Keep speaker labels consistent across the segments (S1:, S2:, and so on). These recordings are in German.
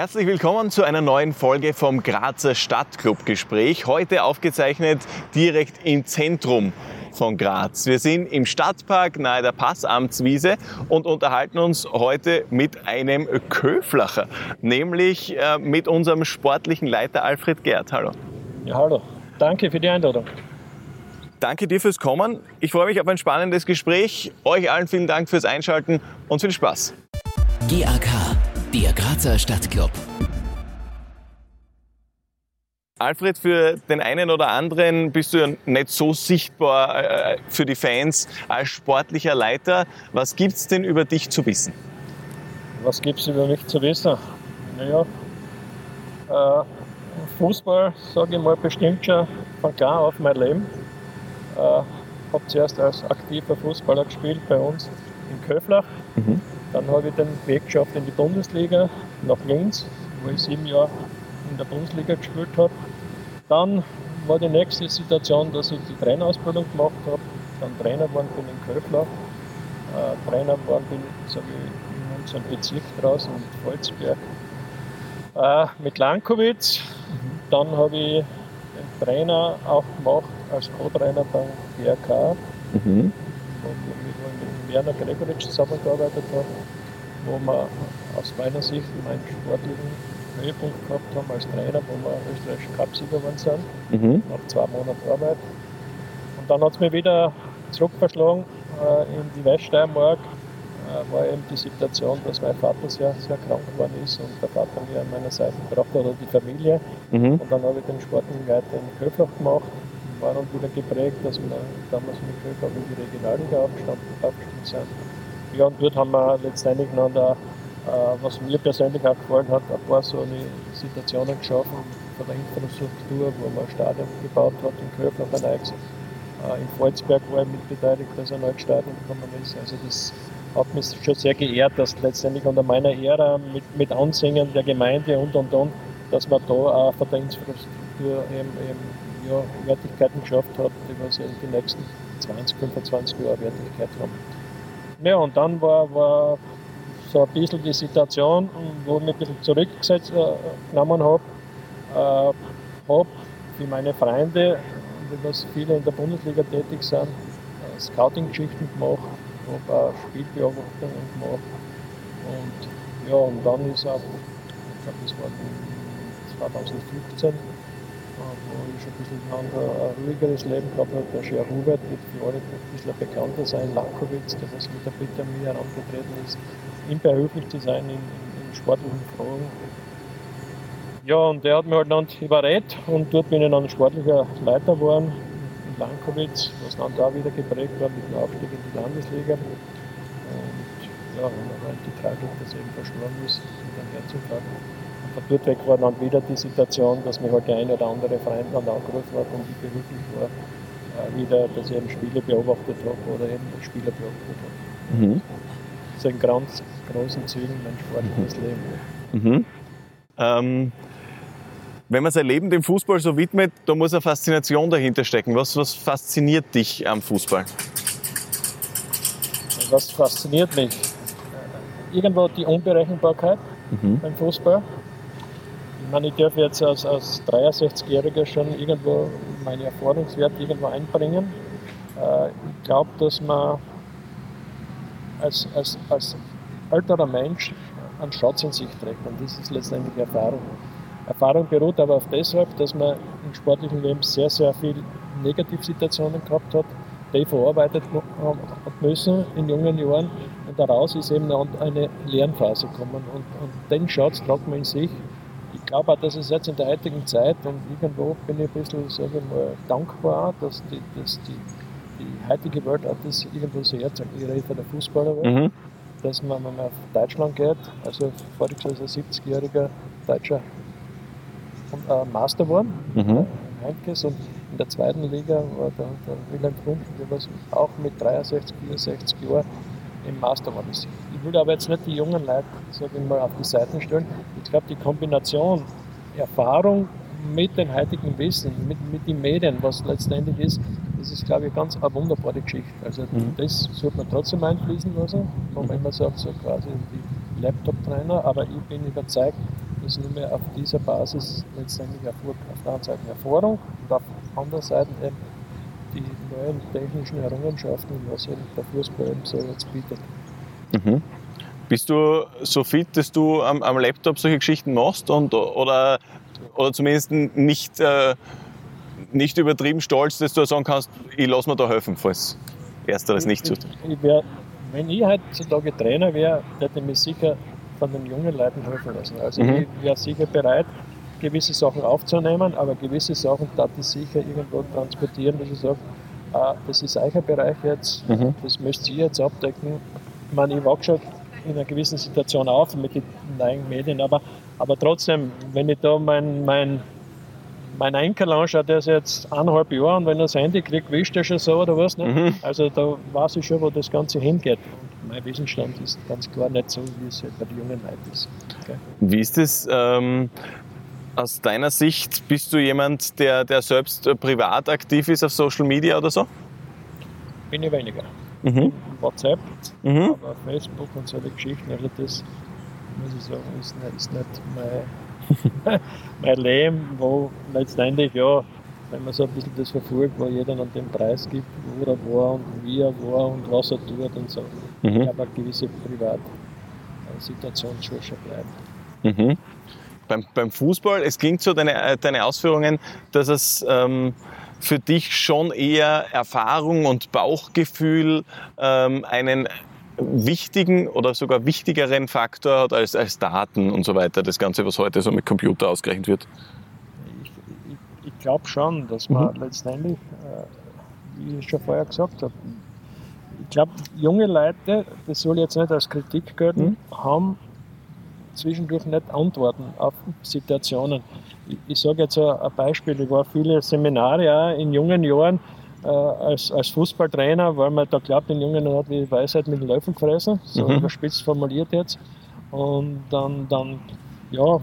S1: Herzlich willkommen zu einer neuen Folge vom Grazer Stadtclub-Gespräch. Heute aufgezeichnet direkt im Zentrum von Graz. Wir sind im Stadtpark nahe der Passamtswiese und unterhalten uns heute mit einem Köflacher, nämlich äh, mit unserem sportlichen Leiter Alfred Gerd. Hallo.
S2: Ja, hallo. Danke für die Einladung.
S1: Danke dir fürs Kommen. Ich freue mich auf ein spannendes Gespräch. Euch allen vielen Dank fürs Einschalten und viel Spaß.
S3: GAK, der Grazer Stadtclub.
S1: Alfred, für den einen oder anderen bist du ja nicht so sichtbar äh, für die Fans als sportlicher Leiter. Was gibt es denn über dich zu wissen?
S2: Was gibt es über mich zu wissen? Naja, äh, Fußball, sage ich mal, bestimmt schon von klar auf mein Leben. Äh, habe zuerst als aktiver Fußballer gespielt bei uns in Köflach. Mhm. Dann habe ich den Weg geschafft in die Bundesliga nach Linz, wo ich sieben Jahre in der Bundesliga gespielt habe. Dann war die nächste Situation, dass ich die Trainerausbildung gemacht habe, dann Trainer geworden bin in Köfler, äh, Trainer geworden bin sag ich, in unserem Bezirk draußen in Volzberg äh, mit Lankowitz. Dann habe ich den Trainer auch gemacht als Co-Trainer beim GRK, mhm. wo ich mit Werner Gregoritsch zusammengearbeitet habe, wo man aus meiner Sicht meinen sportlichen Höhepunkt gehabt haben als Trainer, wo wir österreichische Cupsieger geworden sind, mhm. nach zwei Monaten Arbeit. Und dann hat es mich wieder zurückverschlagen äh, in die Weststeiermark. Äh, war eben die Situation, dass mein Vater sehr, sehr krank geworden ist und der Vater mir an meiner Seite gebracht hat, oder die Familie. Mhm. Und dann habe ich den sportlichen Leiter in Köflach gemacht. War dann wieder geprägt, dass wir damals mit Köflach in die Regionalliga aufgestiegen sind. Ja, und dort haben wir letztendlich an der äh, was mir persönlich auch gefallen hat, ein paar so eine Situationen geschaffen von der Infrastruktur, wo man ein Stadion gebaut hat, in Köfler ein eigenes. Äh, in Volzberg war ich mit beteiligt, dass ein neues Stadion gekommen ist. Also das hat mich schon sehr geehrt, dass letztendlich unter meiner Ära mit, mit Ansingen der Gemeinde und und und, dass man da auch von der Infrastruktur eben, eben ja, Wertigkeiten geschafft hat, die was in den nächsten 20, 25 Jahren Wertigkeit haben. Ja, und dann war, war so ein bisschen die Situation, wo ich mich ein bisschen zurückgesetzt äh, genommen habe. Äh, habe für meine Freunde, was viele in der Bundesliga tätig sind, äh, Scouting-Geschichten gemacht, habe auch Spielbeobachtungen gemacht. Und ja, und dann ist auch, ich glaube, das war 2015, wo ich schon ein bisschen ein, ruhigeres Leben gehabt habe. Der Scher Hubert wird für alle ein bisschen bekannter sein, Lankowitz, der was mit der an mich herangetreten ist, ihm behilflich zu sein in, in, in sportlichen Fragen. Ja, und der hat mich halt dann überredet und dort bin ich dann sportlicher Leiter geworden in Lankowitz, was dann da wieder geprägt war mit dem Aufstieg in die Landesliga. Und ja, und dann halt die Tragik, dass er eben verstorben ist mit einem Herzinfarkt. Und von dort weg war dann wieder die Situation, dass mich halt der eine oder andere Freund dann angerufen hat und ich behilflich war, äh, wieder, dass ich eben Spiele beobachtet habe oder eben Spieler beobachtet habe. Mhm so in ganz großen Zügen mein sportliches mhm. Leben. Mhm.
S1: Ähm, wenn man sein Leben dem Fußball so widmet, da muss eine Faszination dahinter stecken. Was, was fasziniert dich am Fußball?
S2: Was fasziniert mich? Irgendwo die Unberechenbarkeit mhm. beim Fußball. Meine, ich darf jetzt als, als 63-Jähriger schon irgendwo meine Erfahrungswerte irgendwo einbringen. Äh, ich glaube, dass man als, als, als älterer Mensch einen Schatz in sich trägt. Und das ist letztendlich Erfahrung. Erfahrung beruht aber auf deshalb, dass man im sportlichen Leben sehr, sehr viele Negativsituationen gehabt hat, die verarbeitet hat müssen in jungen Jahren. Und daraus ist eben eine Lernphase gekommen. Und, und den Schatz tragt man in sich. Ich glaube auch, dass es jetzt in der heutigen Zeit, und irgendwo bin ich ein bisschen, sage ich mal, dankbar, dass die, dass die die heutige Welt auch das irgendwo so herzeugt. Ich rede von der Fußballerwelt, mhm. dass man, wenn man auf Deutschland geht, also voriges Jahr ist ein 70-jähriger Deutscher äh, Master geworden, mhm. Heinkes, und in der zweiten Liga war der, der Wilhelm Trump, der was auch mit 63, 64 Jahren im Master geworden ist. Ich will aber jetzt nicht die jungen Leute, sage ich mal, auf die Seiten stellen. Ich glaube, die Kombination Erfahrung mit dem heutigen Wissen, mit, mit den Medien, was letztendlich ist, das ist, glaube ich, ganz eine wunderbare Geschichte. Also mhm. das sollte man trotzdem einfließen lassen, wenn man immer sagt, so quasi die Laptop-Trainer, aber ich bin überzeugt, dass nur mehr auf dieser Basis letztendlich Erfolg, auf der einen Seite Erfahrung und auf der anderen Seite eben die neuen technischen Errungenschaften, was eben der Fußball so jetzt bietet.
S1: Mhm. Bist du so fit, dass du am, am Laptop solche Geschichten machst und, oder, oder zumindest nicht, äh, nicht übertrieben stolz, dass du sagen kannst, ich lasse mir da helfen, falls ersteres nicht
S2: ich, wär, wenn ich heutzutage Trainer wäre, hätte ich mich sicher von den jungen Leuten helfen lassen. Also
S1: Mhm.
S2: ich wäre sicher bereit, gewisse Sachen aufzunehmen, aber gewisse Sachen darf ich sicher irgendwo transportieren, dass ich sage, ah, das ist euer Bereich jetzt,
S1: Mhm.
S2: das müsst ihr jetzt abdecken. Ich meine, ich wachse schon in einer gewissen Situation auf mit den neuen Medien, aber, aber trotzdem, wenn ich da mein, mein, mein Enkel anschaue, der ist jetzt eineinhalb Jahre und wenn er das Handy kriegt, wischt er schon so oder was. Ne?
S1: Mhm.
S2: Also da weiß ich schon, wo das Ganze hingeht. Und mein Wissensstand ist ganz klar nicht so, wie es halt bei den jungen Leuten ist. Okay?
S1: Wie ist es ähm, aus deiner Sicht? Bist du jemand, der, der selbst privat aktiv ist auf Social Media oder so?
S2: Bin ich weniger.
S1: Mhm.
S2: WhatsApp,
S1: Mhm.
S2: aber Facebook und solche Geschichten, also das muss ich sagen, ist nicht, ist nicht mein, mein Leben, wo letztendlich, ja, wenn man so ein bisschen das verfolgt, wo jeder an den Preis gibt, wo er war und wie er war und was er tut und so. Ich
S1: Mhm.
S2: glaube, eine gewisse Privatsituation soll schon bleiben.
S1: Mhm. Beim, beim Fußball, es klingt so, deine, äh, deine Ausführungen, dass es ähm, für dich schon eher Erfahrung und Bauchgefühl ähm, einen wichtigen oder sogar wichtigeren Faktor hat als, als Daten und so weiter, das Ganze, was heute so mit Computer ausgerechnet wird.
S2: Ich, ich, ich glaube schon, dass man letztendlich, äh, wie ich schon vorher gesagt habe, ich glaube, junge Leute, das soll jetzt nicht als Kritik gelten, haben zwischendurch nicht Antworten auf Situationen. Ich, ich sage jetzt ein, Beispiel, ich war viele Seminare auch in jungen Jahren äh, als, als Fußballtrainer, weil man da glaubt, in jungen Jahren hat die Weisheit mit den Löffeln gefressen, so
S1: Mhm.
S2: überspitzt formuliert jetzt. Und dann, dann, ja,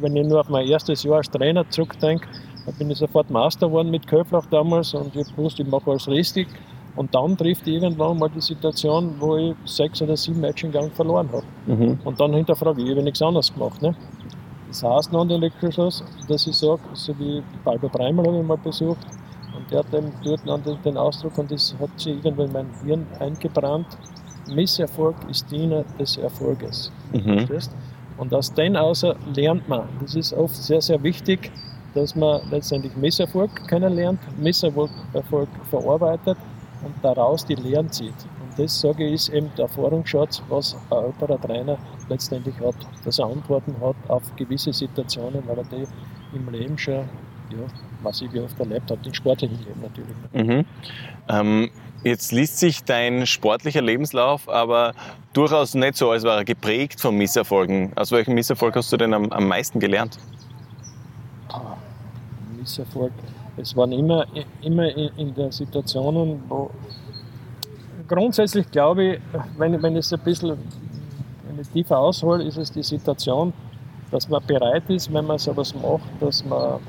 S2: wenn ich nur auf mein erstes Jahr als Trainer zurückdenke, da bin ich sofort Master geworden mit Köflach damals und ich wusste, ich mache alles richtig. Und dann trifft irgendwann mal die Situation, wo ich sechs oder sieben Matches im Gang verloren habe.
S1: Mhm.
S2: Und dann hinterfrage ich, ich habe nichts anderes gemacht. Ne? Das heißt noch der Elektroschluss, dass ich sage, so wie Balbo Breimal habe ich mal besucht und der hat eben dort noch den, den Ausdruck und das hat sich irgendwo in mein Hirn eingebrannt. Misserfolg ist Diener des Erfolges.
S1: Mhm.
S2: Verstehst? Und aus den außer lernt man. Das ist oft sehr, sehr wichtig, dass man letztendlich Misserfolg kennenlernt, Misserfolg Erfolg verarbeitet und daraus die Lehren zieht. Und das, sage ich, ist eben der Erfahrungsschatz, was ein älterer Trainer letztendlich hat, dass er Antworten hat auf gewisse Situationen, weil er die im Leben schon ja, massiv oft erlebt hat, im sportlichen Leben natürlich.
S1: Mhm. Ähm, jetzt liest sich dein sportlicher Lebenslauf aber durchaus nicht so, als wäre er geprägt von Misserfolgen. Aus welchem Misserfolg hast du denn am, am meisten gelernt?
S2: Ah, Misserfolg. Es waren immer, immer in, in der Situationen, wo grundsätzlich glaube ich, wenn, wenn es ein bisschen wenn ich tiefer aushole, ist es die Situation, dass man bereit ist, wenn man sowas macht, dass man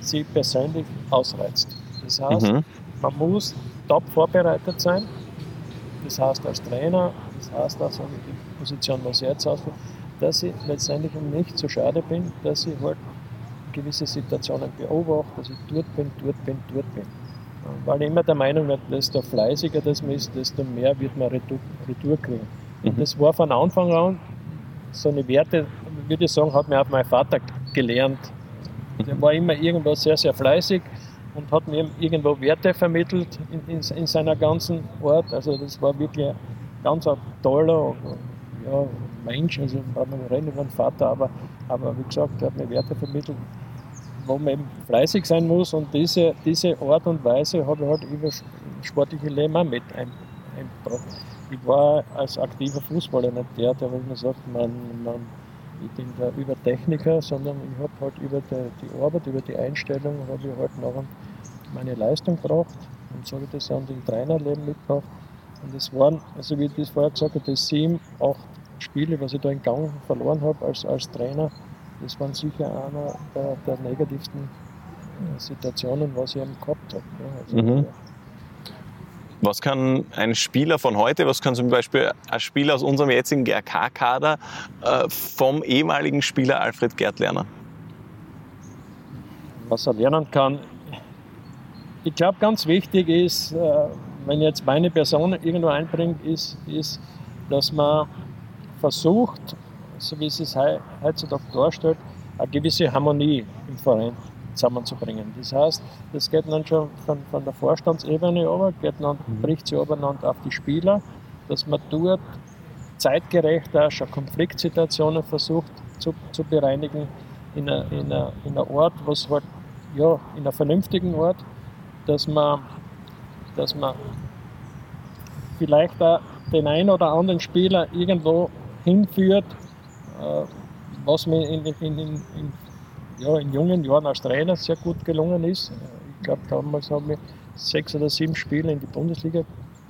S2: sie persönlich ausreizt. Das heißt,
S1: Mhm.
S2: man muss top vorbereitet sein. Das heißt als Trainer, das heißt auch so die Position, was ich jetzt ausführe, dass ich letztendlich nicht zu schade bin, dass ich halt gewisse Situationen beobachte, dass ich dort bin, dort bin, dort bin. Weil ich immer der Meinung bin, desto fleißiger das man ist, desto mehr wird man Retour, Retour kriegen.
S1: Mhm.
S2: das war von Anfang an so eine Werte, würde ich sagen, hat mir auch mein Vater gelernt. Der war immer irgendwo sehr, sehr fleißig und hat mir irgendwo Werte vermittelt in, in, in seiner ganzen Art. Also das war wirklich ein ganz ein toller ja, Mensch. Also braucht man nicht reden über einen Vater, aber, aber wie gesagt, er hat mir Werte vermittelt, wo man eben fleißig sein muss und diese, diese Art und Weise habe ich halt über sportliche Leben auch mit ein, eingebracht. Ich war als aktiver Fußballer nicht der, der man sagt, man, man, ich bin da über Techniker, sondern ich habe halt über die, die Arbeit, über die Einstellung, habe ich halt nachher meine Leistung gebracht und so habe ich das in den Trainerleben mitgebracht. Und es waren, also wie ich das vorher gesagt habe, die sieben, acht Spiele, was ich da in Gang verloren habe als, als Trainer, das waren sicher einer der, der negativsten äh, Situationen, was ich eben gehabt habe. Also,
S1: Mhm. Was kann ein Spieler von heute, was kann zum Beispiel ein Spieler aus unserem jetzigen GRK-Kader äh, vom ehemaligen Spieler Alfred Gerd lernen?
S2: Was er lernen kann, ich glaube, ganz wichtig ist, äh, wenn jetzt meine Person irgendwo einbringt, ist, ist, dass man versucht, so wie es sich heutzutage darstellt, eine gewisse Harmonie im Verein zusammenzubringen. Das heißt, das geht dann schon von, von der Vorstandsebene über, geht dann, mhm. bricht sich übereinander auf die Spieler, dass man dort zeitgerecht auch schon Konfliktsituationen versucht zu, zu bereinigen in einer Ort, was halt, ja, in einer vernünftigen Ort, dass man, dass man vielleicht auch den einen oder anderen Spieler irgendwo hinführt, was mir in, in, in, ja, in jungen Jahren als Trainer sehr gut gelungen ist. Ich glaube, damals haben wir sechs oder sieben Spiele in die Bundesliga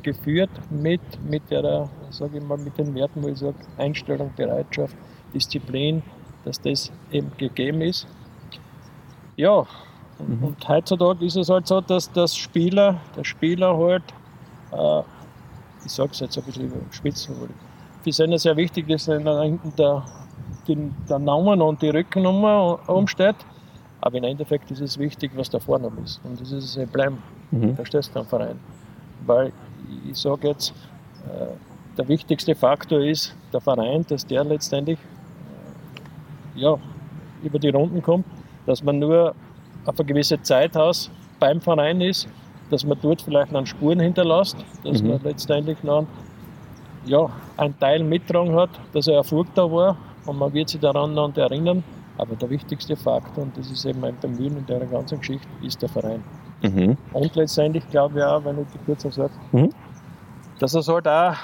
S2: geführt mit, mit der, sage ich mal, mit den Werten, wo ich sage, Einstellung, Bereitschaft, Disziplin, dass das eben gegeben ist. Ja, mhm. und heutzutage ist es halt so, dass das Spieler, der Spieler halt, äh, ich sage es jetzt ein bisschen spitzen, für sie sehr wichtig ist, wenn da hinten der, den, der Name und die Rückennummer umsteht. Aber im Endeffekt ist es wichtig, was der Vorname ist. Und das ist Emblem. Mhm. Verstehst du am Verein? Weil ich sage jetzt, äh, der wichtigste Faktor ist der Verein, dass der letztendlich äh, ja, über die Runden kommt, dass man nur auf eine gewisse Zeit aus beim Verein ist, dass man dort vielleicht noch Spuren hinterlässt, dass mhm. man letztendlich noch ja, einen Teil mittragen hat, dass er Erfolg da war und man wird sich daran noch erinnern. Aber der wichtigste Faktor, und das ist eben mein Bemühen in der ganzen Geschichte, ist der Verein. Mhm. Und letztendlich glaube ich auch, wenn ich die noch sage, mhm. dass es halt auch,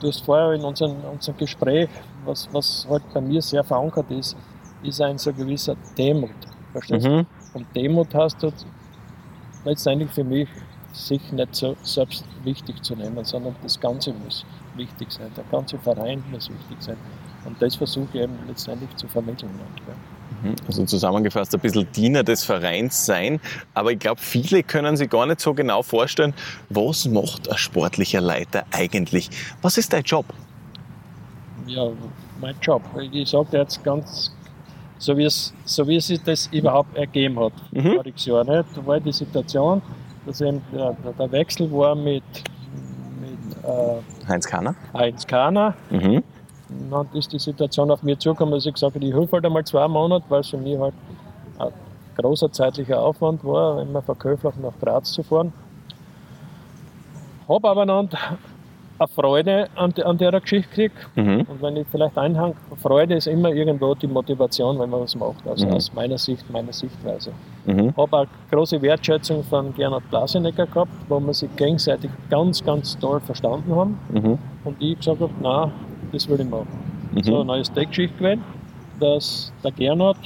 S2: du hast vorher in unserem, unserem Gespräch, was, was halt bei mir sehr verankert ist, ist ein so gewisser Demut. Verstehst mhm. Und Demut heißt halt letztendlich für mich, sich nicht so selbst wichtig zu nehmen, sondern das Ganze muss wichtig sein, der ganze Verein muss wichtig sein. Und das versuche ich eben letztendlich zu vermitteln.
S1: Mhm. Also zusammengefasst ein bisschen Diener des Vereins sein. Aber ich glaube, viele können sich gar nicht so genau vorstellen, was macht ein sportlicher Leiter eigentlich? Was ist dein Job?
S2: Ja, mein Job. Ich sage jetzt ganz, so wie, es, so wie sich das überhaupt ergeben hat, mhm. voriges Jahr. Nicht? Da war die Situation, dass eben der, der Wechsel war mit, mit
S1: äh, Heinz Kahner.
S2: Heinz Kahner. Mhm. Dann ist die Situation auf mich zugekommen, dass ich gesagt habe, ich helfe halt einmal zwei Monate, weil es für mich halt ein großer zeitlicher Aufwand war, immer von Köflach nach Graz zu fahren. Habe aber dann eine Freude an, an der Geschichte gekriegt. Mhm. Und wenn ich vielleicht einhang, Freude ist immer irgendwo die Motivation, wenn man was macht, also mhm. aus meiner Sicht, meiner Sichtweise. Mhm. Habe auch große Wertschätzung von Gernot Blasenecker gehabt, wo wir sich gegenseitig ganz, ganz toll verstanden haben. Mhm. Und ich gesagt habe, nein, das will ich machen. Mhm. So eine neue Deckgeschichte gewesen, dass der Gernot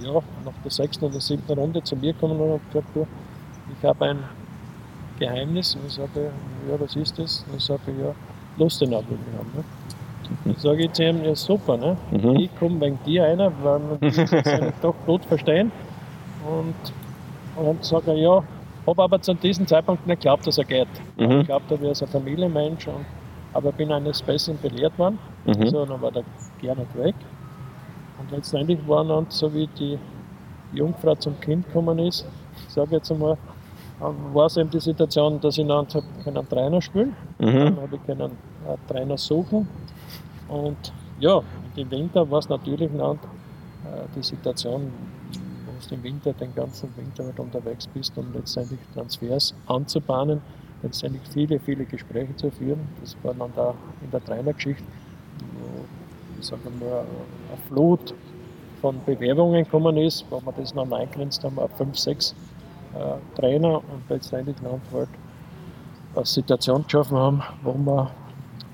S2: ja, nach der sechsten oder siebten Runde zu mir gekommen und hat gesagt, du, ich habe ein Geheimnis. Und ich sage, ja, was ist das? Und ich sage, ja, Lustenau will ich haben. Ne? Dann sage ich zu ihm, ja super, ne? Mhm. ich komme wegen dir einer, weil wir uns doch gut verstehen. Und, und sage er, ja, habe aber zu diesem Zeitpunkt nicht geglaubt, dass er geht. Mhm. Ich glaube, er ist ein Familienmensch, und, aber bin eines Besseren belehrt worden. Mhm. So, dann war der gerne weg. Und letztendlich war dann, so wie die Jungfrau zum Kind gekommen ist, sage jetzt einmal, war es eben die Situation, dass ich dann einen Trainer spielen mhm. Dann habe ich einen Trainer suchen. Und ja, im Winter war es natürlich dann, äh, die Situation, wo du im Winter den ganzen Winter halt unterwegs bist, um letztendlich Transfers anzubahnen, letztendlich viele, viele Gespräche zu führen. Das war dann da in der Trainergeschichte, wo ich sage mal, eine Flut von Bewerbungen gekommen ist, wo wir das dann eingrenzt haben auf fünf, sechs äh, Trainer und letztendlich dann halt eine Situation geschaffen haben, wo wir,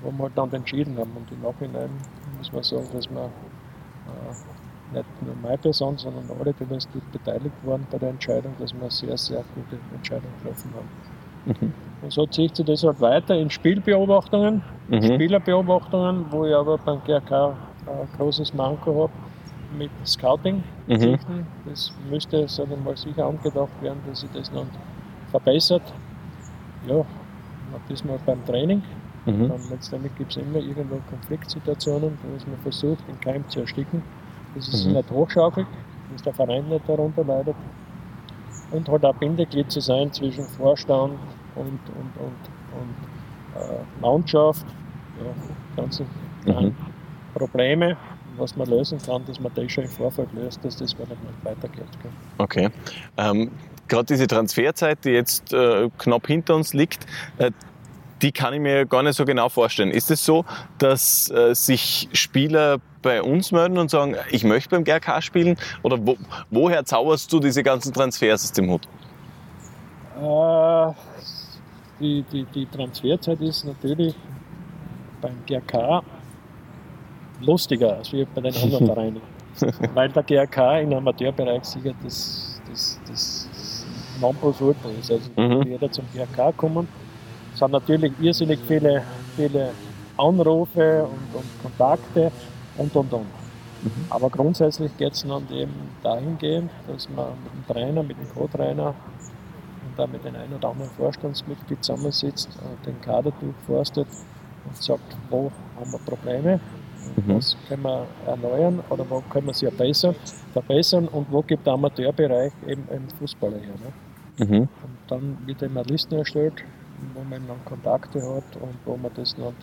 S2: wo wir dann entschieden haben. Und im Nachhinein muss man sagen, dass wir äh, nicht nur meine Person, sondern alle, die dort beteiligt waren bei der Entscheidung, dass wir eine sehr, sehr gute Entscheidung getroffen haben. Mhm. Und so zieht sich das halt weiter in Spielbeobachtungen, mhm. Spielerbeobachtungen, wo ich aber beim GRK ein großes Manko habe mit Scouting-Geschichten. Mhm. Das müsste, sagen wir mal, sicher angedacht werden, dass sich das noch verbessert. Ja, diesmal beim Training.
S1: Mhm.
S2: Dann letztendlich gibt es immer irgendwo Konfliktsituationen, wo es man versucht, den Keim zu ersticken, dass es sich
S1: Mhm.
S2: nicht hochschaukelt, dass der Verein nicht darunter leidet. Und halt auch Bindeglied zu sein zwischen Vorstand und, und, und, und äh, Mannschaft. Ja, ganze
S1: Mhm.
S2: Probleme, was man lösen kann, dass man das schon im Vorfeld löst, dass das gar nicht mehr weitergeht. Gell.
S1: Okay. Ähm, Gerade diese Transferzeit, die jetzt äh, knapp hinter uns liegt, äh, die kann ich mir gar nicht so genau vorstellen. Ist es so, dass äh, sich Spieler bei uns melden und sagen, ich möchte beim GRK spielen? Oder wo, woher zauberst du diese ganzen Transfers aus dem Hut?
S2: Äh, die, die, die Transferzeit ist natürlich beim GRK lustiger als wie bei den anderen Vereinen. Weil der GRK im Amateurbereich sicher das, das, das, das Nonplusultra ist. Also
S1: Mhm.
S2: jeder zum GRK kommen. Es sind natürlich irrsinnig viele, viele Anrufe und, und Kontakte und und und. Aber grundsätzlich geht es dann eben dahingehend, dass man mit dem Trainer, mit dem Co-Trainer und auch mit den ein oder anderen Vorstandsmitglied zusammensitzt, und den Kader durchforstet und sagt, wo haben wir Probleme,
S1: Mhm.
S2: was können wir erneuern oder wo können wir sie verbessern, verbessern und wo gibt der Amateurbereich eben einen Fußballer her. Ne?
S1: Mhm.
S2: Und dann wird eben eine Liste erstellt, wo man dann Kontakte hat und wo man das dann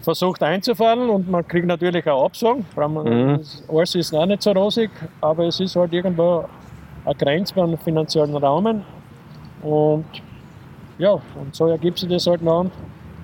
S2: versucht einzufahren und man kriegt natürlich auch Absagen.
S1: Mhm.
S2: Alles ist auch nicht so rosig, aber es ist halt irgendwo eine Grenze beim finanziellen Rahmen. Und ja, und so ergibt sich das halt dann.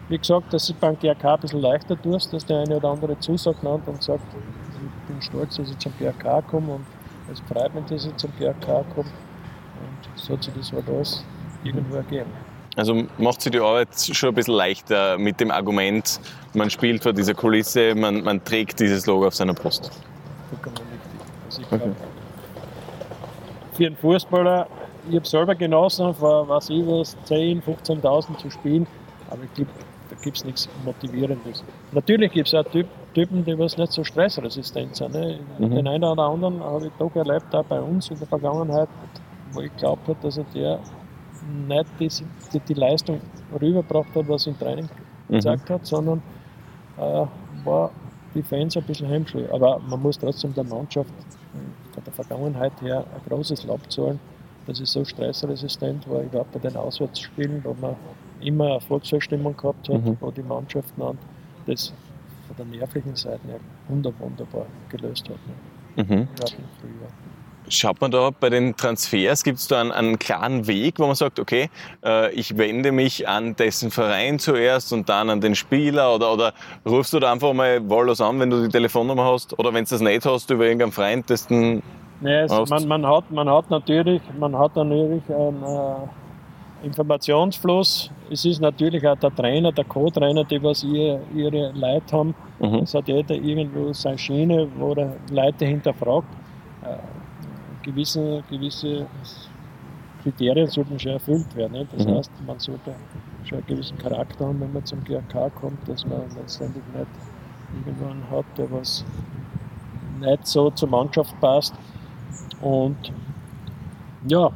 S2: Wie gesagt, dass es beim GRK ein bisschen leichter tust, dass der eine oder andere zusagt hat und sagt, ich bin stolz, dass ich zum GRK komme und es freut mich, dass ich zum GRK komme. Und so hat sich das halt alles irgendwo ergeben.
S1: Also macht sich die Arbeit schon ein bisschen leichter mit dem Argument, man spielt vor dieser Kulisse, man, man trägt dieses Logo auf seiner Brust.
S2: glaub, Für einen Fußballer, ich habe selber genossen, vor was ich was, 10.000, 15.000 zu spielen, aber ich glaube, da gibt es nichts Motivierendes. Natürlich gibt es auch Typ, Typen, die was nicht so stressresistent sind. Ne?
S1: Mhm.
S2: Den einen oder anderen habe ich doch erlebt, auch bei uns in der Vergangenheit, wo ich glaubt habe, dass er der nicht die, die, die Leistung rübergebracht hat, was im Training
S1: Mhm.
S2: gezeigt hat, sondern äh, war die Fans ein bisschen heimschul. Aber man muss trotzdem der Mannschaft von der Vergangenheit her ein großes Lob zahlen, dass sie so stressresistent war, überhaupt bei den Auswärtsspielen, wo man immer eine Volksverstimmung gehabt hat,
S1: Mhm.
S2: wo die Mannschaft dann das von der nervlichen Seite her wunder- wunderbar gelöst hat. Ne?
S1: Mhm.
S2: Gerade im Frühjahr.
S1: Schaut man da bei den Transfers, gibt es da einen, einen klaren Weg, wo man sagt, okay, äh, ich wende mich an dessen Verein zuerst und dann an den Spieler oder, oder rufst du da einfach mal wahllos an, wenn du die Telefonnummer hast oder wenn du das nicht hast über irgendeinen Freund, dessen
S2: Nee, es, man, man, hat, man hat natürlich, man hat natürlich einen äh, Informationsfluss. Es ist natürlich auch der Trainer, der Co-Trainer, die was ihr, ihre Leute haben.
S1: Mhm.
S2: Es hat jeder irgendwo seine Schiene, wo er Leute hinterfragt. Gewisse, gewisse Kriterien sollten schon erfüllt werden. Nicht? Das
S1: Mhm.
S2: heißt, man sollte schon einen gewissen Charakter haben, wenn man zum GRK kommt, dass man letztendlich nicht irgendwann hat, der was nicht so zur Mannschaft passt. Und ja,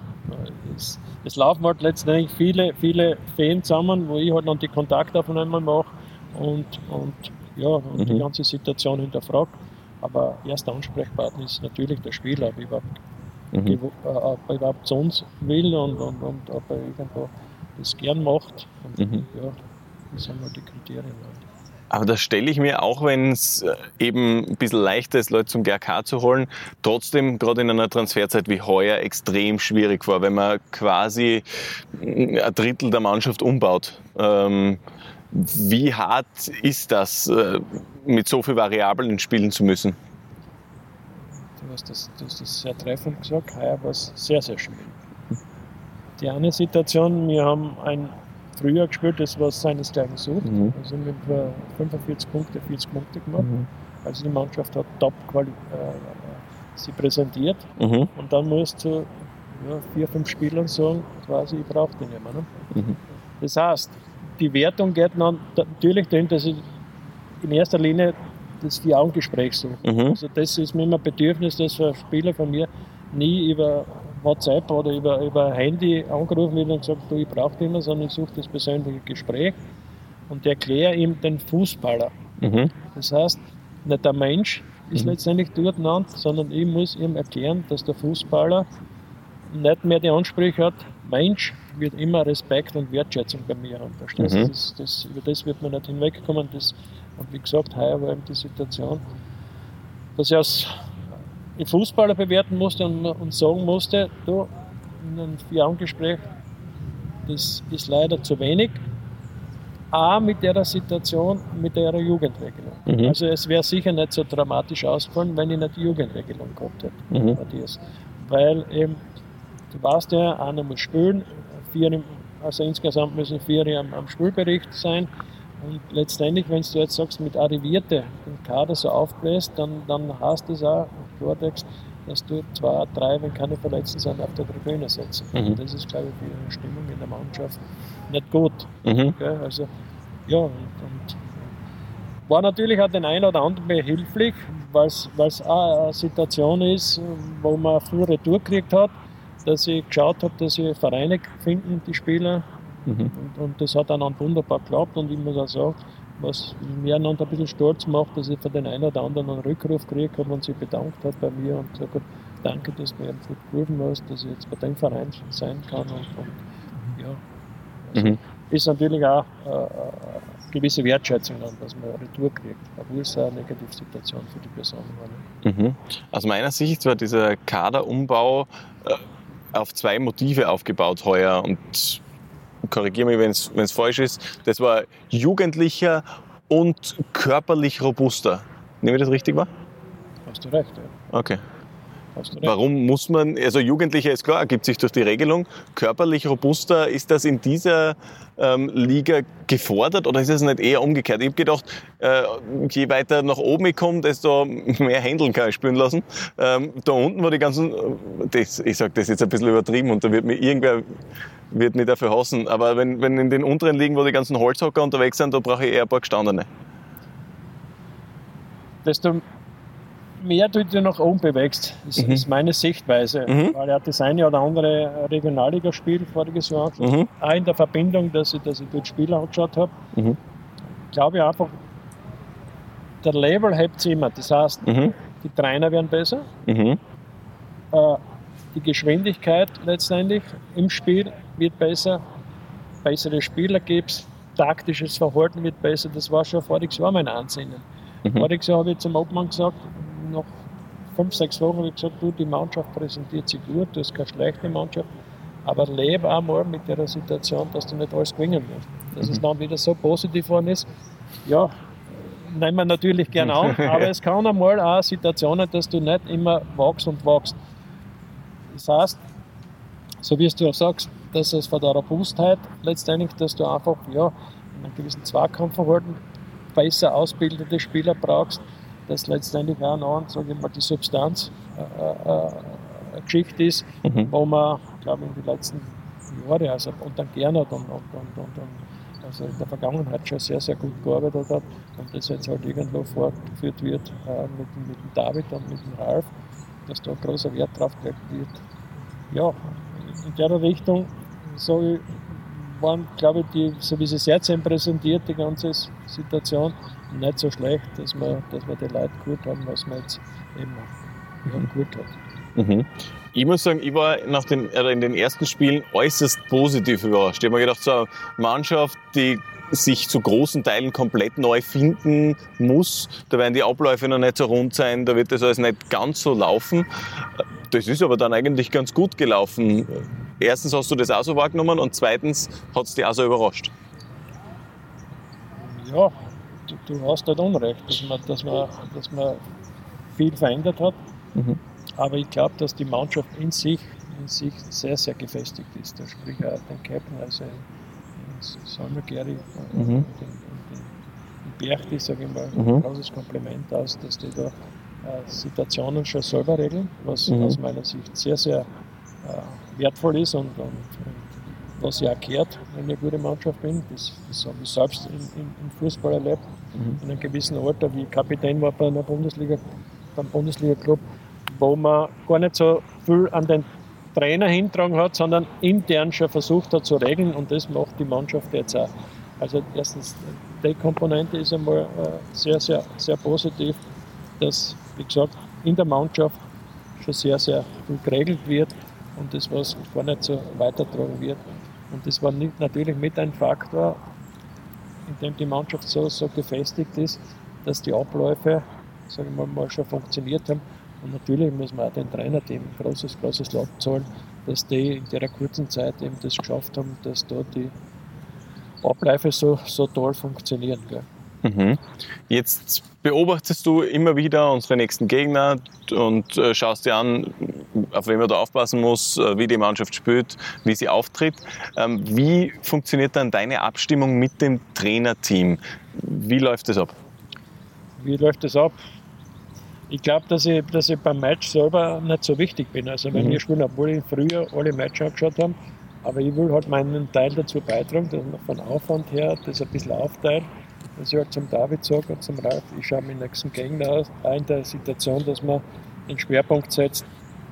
S2: es, es laufen halt letztendlich viele, viele Fans zusammen, wo ich halt dann die Kontaktaufnahmen mache und, und, ja, und die
S1: Mhm.
S2: ganze Situation hinterfrage. Aber erster Ansprechpartner ist natürlich der Spieler, er überhaupt,
S1: Mhm.
S2: gewo- äh, ob er überhaupt zu uns will und, und, und ob er irgendwo das gern macht. Und
S1: Mhm.
S2: ja, das sind halt die Kriterien.
S1: Aber das stelle ich mir, auch wenn es eben ein bisschen leichter ist, Leute zum GRK zu holen, trotzdem gerade in einer Transferzeit wie heuer extrem schwierig vor, wenn man quasi ein Drittel der Mannschaft umbaut. Ähm, wie hart ist das, äh, mit so viel Variablen spielen zu müssen?
S2: Hast das, du hast das sehr treffend gesagt, heuer war es sehr, sehr schwierig. Die eine Situation, wir haben ein Frühjahr gespielt, das war seinesgleichen sucht.
S1: Mhm.
S2: Also mit äh, 45 Punkte, 40 Punkte gemacht. Also die Mannschaft hat top quali äh, sie präsentiert
S1: Mhm.
S2: und dann musst du ja, vier, fünf Spielern sagen, quasi, ich brauche den. Ne?
S1: Mhm.
S2: Das heißt, die Wertung geht dann natürlich dahin, dass ich in erster Linie das Vier-Augen-Gespräch suche.
S1: Mhm.
S2: Also das ist mir immer ein Bedürfnis, dass ein Spieler von mir nie über WhatsApp oder über, über Handy angerufen wird und gesagt, du, ich brauche immer, sondern ich suche das persönliche Gespräch und erkläre ihm den Fußballer.
S1: Mhm.
S2: Das heißt, nicht der Mensch ist
S1: Mhm.
S2: letztendlich dort genannt, sondern ich muss ihm erklären, dass der Fußballer nicht mehr die Ansprüche hat, Mensch wird immer Respekt und Wertschätzung bei mir haben. Verstehst?
S1: Mhm.
S2: Das, das, über das wird man nicht hinwegkommen. Das, und wie gesagt, heuer war eben die Situation, dass ich als Fußballer bewerten musste und, und sagen musste, du, in einem Vier-Augen-Gespräch, das ist leider zu wenig. A, mit der Situation, mit der Jugendregelung.
S1: Mhm.
S2: Also es wäre sicher nicht so dramatisch ausgefallen, wenn ich nicht die Jugendregelung gehabt hätte,
S1: Mhm.
S2: Matthias. Weil eben, du weißt ja, einer muss spielen, vier, also insgesamt müssen vier am, am Spielbericht sein. Und letztendlich, wenn du jetzt sagst, mit Arrivierte den Kader so aufbläst, dann, dann heißt das auch im Klartext, dass du zwei, drei, wenn keine Verletzten sind, auf der Tribüne setzt.
S1: Mhm.
S2: Und das ist, glaube ich, für die Stimmung in der Mannschaft nicht gut.
S1: Mhm.
S2: Gell? Also, ja, und, und war natürlich auch den einen oder anderen behilflich, weil es auch eine Situation ist, wo man Retour gekriegt hat, dass ich geschaut habe, dass ich Vereine finden, die Spieler.
S1: Mhm.
S2: Und, und das hat auch wunderbar geklappt. Und ich muss auch sagen, was mir noch ein bisschen stolz macht, dass ich von den einen oder anderen einen Rückruf gekriegt habe und sich bedankt hat bei mir und gesagt hat, danke, dass du mir eben gut geholfen hast, dass ich jetzt bei dem Verein sein kann. Und, und ja, also
S1: Mhm.
S2: ist natürlich auch äh, eine gewisse Wertschätzung dann, dass man Retour kriegt, obwohl es eine Negativsituation für die Person war. Ne?
S1: Mhm. Aus meiner Sicht war dieser Kaderumbau äh, auf zwei Motive aufgebaut heuer und korrigiere mich, wenn es falsch ist. Das war jugendlicher und körperlich robuster. Nehme ich das richtig wahr?
S2: Hast du recht, ja.
S1: Okay.
S2: Hast recht.
S1: Warum muss man, also Jugendlicher ist klar, ergibt sich durch die Regelung. Körperlich robuster, ist das in dieser ähm, Liga gefordert oder ist es nicht eher umgekehrt? Ich habe gedacht, äh, je weiter nach oben ich komme, desto mehr Händeln kann ich spielen lassen. Ähm, da unten, wo die ganzen, das, ich sage das jetzt ein bisschen übertrieben und da wird mir irgendwer wird mich dafür hassen, aber wenn, wenn in den unteren Ligen, wo die ganzen Holzhocker unterwegs sind, da brauche ich eher ein paar Gestandene.
S2: desto mehr du dich nach oben bewegst, ist,
S1: Mhm.
S2: ist meine Sichtweise.
S1: Mhm.
S2: Weil er hat das eine oder andere Regionalligaspiel voriges Jahr angeschaut.
S1: Mhm.
S2: Auch in der Verbindung, dass ich, dass ich dort Spiele angeschaut habe.
S1: Mhm.
S2: Glaube ich einfach, der Level hebt sich immer. Das heißt,
S1: Mhm.
S2: die Trainer werden besser,
S1: Mhm.
S2: äh, die Geschwindigkeit letztendlich im Spiel wird besser, bessere Spielergebnis, taktisches Verhalten wird besser. Das war schon voriges Jahr mein Ansinnen.
S1: Mhm.
S2: Voriges Jahr habe ich zum Obmann gesagt, nach fünf, sechs Wochen habe ich gesagt, du, die Mannschaft präsentiert sich gut, du hast keine schlechte Mannschaft, aber lebe auch mal mit der Situation, dass du nicht alles gewinnen musst. Dass es dann wieder so positiv geworden ist, ja, nehmen wir natürlich gerne an, aber es kann einmal auch Situationen, dass du nicht immer wachst und wachst. Das heißt, so wie du auch sagst, dass es von der Robustheit letztendlich, dass du einfach ja, in einem gewissen Zweikampfverhalten besser ausgebildete Spieler brauchst, dass letztendlich auch noch, sage ich mal, die Substanz äh, äh, eine Geschichte ist,
S1: Mhm.
S2: wo man, glaube ich, in den letzten Jahren, also unter Gernot und, und, und, und, und also in der Vergangenheit schon sehr, sehr gut gearbeitet hat und das jetzt halt irgendwo fortgeführt wird äh, mit, dem- mit dem David und mit dem Ralf, dass da großer Wert drauf gelegt wird. Ja, in der Richtung so waren, glaube ich, die, so wie sie es jetzt präsentiert, die ganze Situation, nicht so schlecht, dass wir, dass wir die Leute gut haben, was man jetzt eben ja, gut hat.
S1: Mhm. Ich muss sagen, ich war nach den, oder in den ersten Spielen äußerst positiv überrascht. Ich habe mir gedacht, so eine Mannschaft, die sich zu großen Teilen komplett neu finden muss. Da werden die Abläufe noch nicht so rund sein, da wird das alles nicht ganz so laufen. Das ist aber dann eigentlich ganz gut gelaufen. Erstens hast du das auch so wahrgenommen und zweitens hat es dich auch so überrascht.
S2: Ja, du, du hast halt Unrecht, dass man, dass, man, dass man viel verändert hat.
S1: Mhm.
S2: Aber ich glaube, dass die Mannschaft in sich, in sich sehr, sehr gefestigt ist. Da sprich auch den Captain, also Samuel Gary
S1: Mhm.
S2: und den, und den, den Berchti, sage ich mal,
S1: Mhm.
S2: ein großes Kompliment aus, dass die da äh, Situationen schon selber regeln, was
S1: Mhm.
S2: aus meiner Sicht sehr, sehr äh, wertvoll ist und, und, und was ja auch gehört, wenn ich eine gute Mannschaft bin. Das, das habe ich selbst im, im, im Fußball erlebt,
S1: Mhm.
S2: in einem gewissen Alter, wie ich Kapitän war bei einer Bundesliga, beim Bundesliga-Club, wo man gar nicht so viel an den Trainer hintragen hat, sondern intern schon versucht hat zu regeln und das macht die Mannschaft jetzt auch. Also erstens, die Komponente ist einmal äh, sehr, sehr, sehr positiv, dass, wie gesagt, in der Mannschaft schon sehr, sehr viel geregelt wird und das, was nicht so weitertragen wird. Und das war natürlich mit ein Faktor, in dem die Mannschaft so, so gefestigt ist, dass die Abläufe, sagen wir mal, schon funktioniert haben. Und natürlich muss man auch den Trainerteam ein großes, großes Lob zahlen, dass die in der kurzen Zeit eben das geschafft haben, dass da die Abläufe so, so toll funktionieren. Gell.
S1: Mhm. Jetzt beobachtest du immer wieder unsere nächsten Gegner und äh, schaust dir an, auf wen man da aufpassen muss, äh, wie die Mannschaft spielt, wie sie auftritt. Ähm, wie funktioniert dann deine Abstimmung mit dem Trainerteam? Wie läuft das ab?
S2: Wie läuft das ab? Ich glaube, dass ich, dass ich beim Match selber nicht so wichtig bin. Also wenn mhm. wir spielen, obwohl ich früher alle Matches angeschaut habe, aber ich will halt meinen Teil dazu beitragen, dass man von Aufwand her das ein bisschen aufteilt dass ich halt zum David sage und zum Ralf, ich schaue meinen nächsten Gegner auch in der Situation, dass man den Schwerpunkt setzt,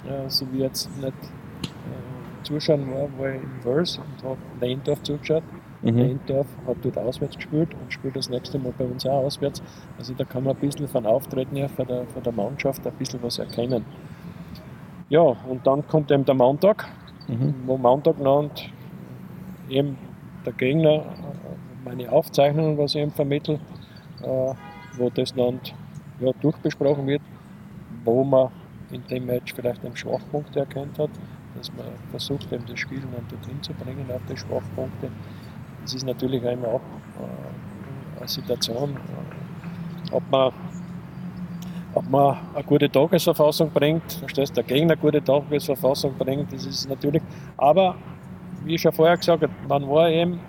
S2: äh, so wie jetzt nicht äh, zuschauen war, war ich in Wales und habe Lehndorf zugeschaut. Mhm. Lehndorf hat dort auswärts gespielt und spielt das nächste Mal bei uns auch auswärts. Also da kann man ein bisschen von Auftreten her von der, von der Mannschaft ein bisschen was erkennen. Ja, und dann kommt eben der Montag, mhm. wo Montag und eben der Gegner meine Aufzeichnungen, was ich ihm vermittle, äh, wo das dann ja, durchbesprochen wird, wo man in dem Match vielleicht einen Schwachpunkt erkannt hat, dass man versucht, eben das Spiel dann dorthin zu bringen auf die Schwachpunkte. Es ist natürlich immer auch äh, eine Situation, äh, ob man ob man eine gute Tagesverfassung bringt, verstehst der Gegner eine gute Tagesverfassung bringt, das ist natürlich, aber wie ich schon vorher gesagt habe, man war eben